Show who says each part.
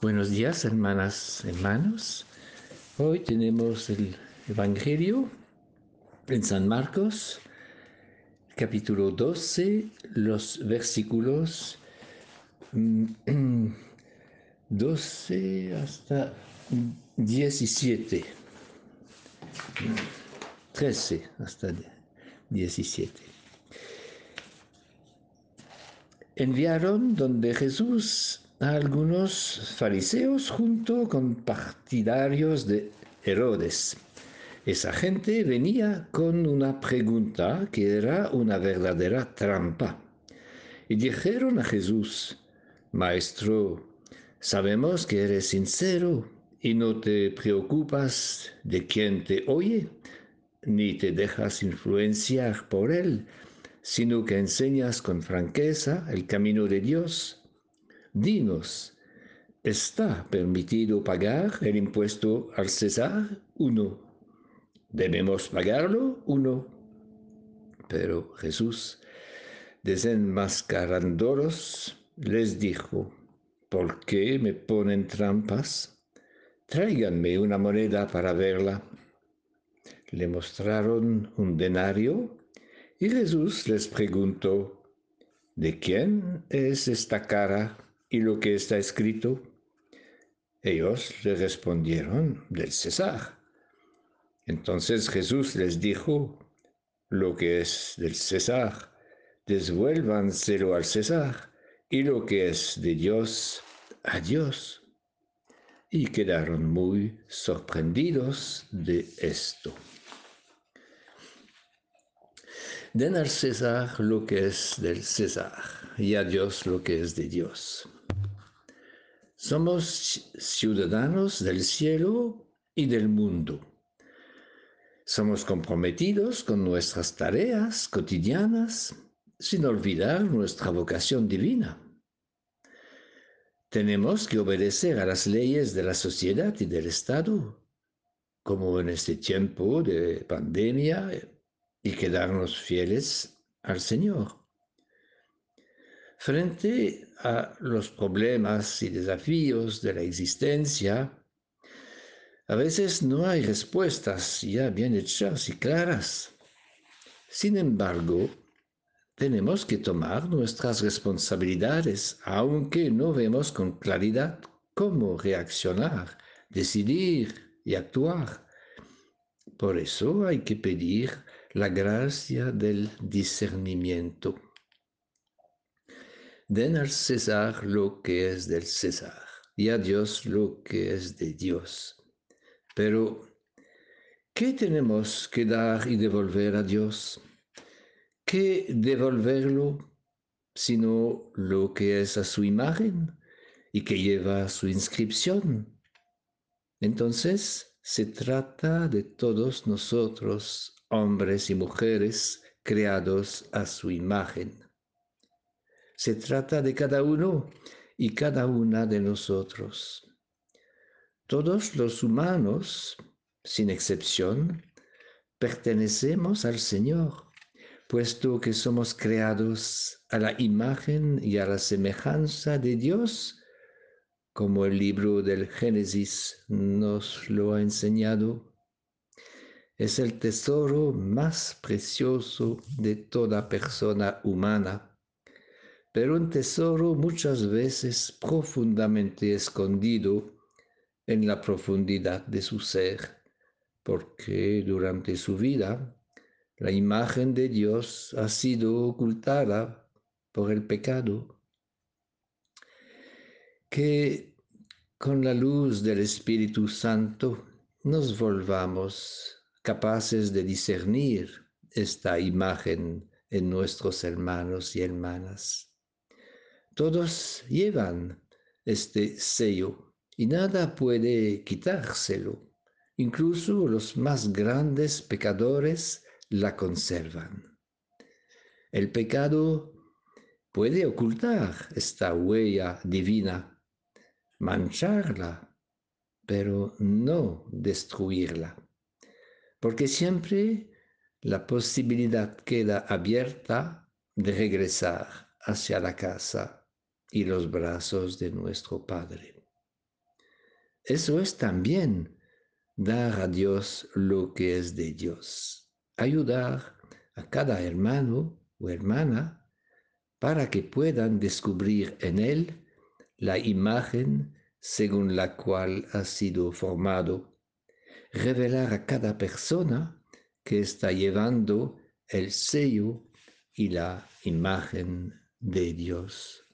Speaker 1: Buenos días, hermanas, hermanos. Hoy tenemos el Evangelio en San Marcos, capítulo 12, los versículos 12 hasta 17. 13 hasta 17. Enviaron donde Jesús algunos fariseos junto con partidarios de Herodes. Esa gente venía con una pregunta que era una verdadera trampa. Y dijeron a Jesús, Maestro, sabemos que eres sincero y no te preocupas de quien te oye, ni te dejas influenciar por él, sino que enseñas con franqueza el camino de Dios Dinos, ¿está permitido pagar el impuesto al César o no? ¿Debemos pagarlo o no? Pero Jesús, desenmascarándolos, les dijo, ¿por qué me ponen trampas? Tráiganme una moneda para verla. Le mostraron un denario y Jesús les preguntó, ¿de quién es esta cara? Y lo que está escrito? Ellos le respondieron, del César. Entonces Jesús les dijo, lo que es del César, devuélvanselo al César, y lo que es de Dios, a Dios. Y quedaron muy sorprendidos de esto. Den al César lo que es del César, y a Dios lo que es de Dios. Somos ciudadanos del cielo y del mundo. Somos comprometidos con nuestras tareas cotidianas sin olvidar nuestra vocación divina. Tenemos que obedecer a las leyes de la sociedad y del Estado, como en este tiempo de pandemia, y quedarnos fieles al Señor. Frente a los problemas y desafíos de la existencia, a veces no hay respuestas ya bien hechas y claras. Sin embargo, tenemos que tomar nuestras responsabilidades, aunque no vemos con claridad cómo reaccionar, decidir y actuar. Por eso hay que pedir la gracia del discernimiento. Den al César lo que es del César y a Dios lo que es de Dios. Pero, ¿qué tenemos que dar y devolver a Dios? ¿Qué devolverlo sino lo que es a su imagen y que lleva su inscripción? Entonces, se trata de todos nosotros, hombres y mujeres, creados a su imagen. Se trata de cada uno y cada una de nosotros. Todos los humanos, sin excepción, pertenecemos al Señor, puesto que somos creados a la imagen y a la semejanza de Dios, como el libro del Génesis nos lo ha enseñado. Es el tesoro más precioso de toda persona humana pero un tesoro muchas veces profundamente escondido en la profundidad de su ser, porque durante su vida la imagen de Dios ha sido ocultada por el pecado. Que con la luz del Espíritu Santo nos volvamos capaces de discernir esta imagen en nuestros hermanos y hermanas todos llevan este sello y nada puede quitárselo. Incluso los más grandes pecadores la conservan. El pecado puede ocultar esta huella divina, mancharla, pero no destruirla, porque siempre la posibilidad queda abierta de regresar hacia la casa y los brazos de nuestro Padre. Eso es también dar a Dios lo que es de Dios. Ayudar a cada hermano o hermana para que puedan descubrir en él la imagen según la cual ha sido formado, revelar a cada persona que está llevando el sello y la imagen de Dios.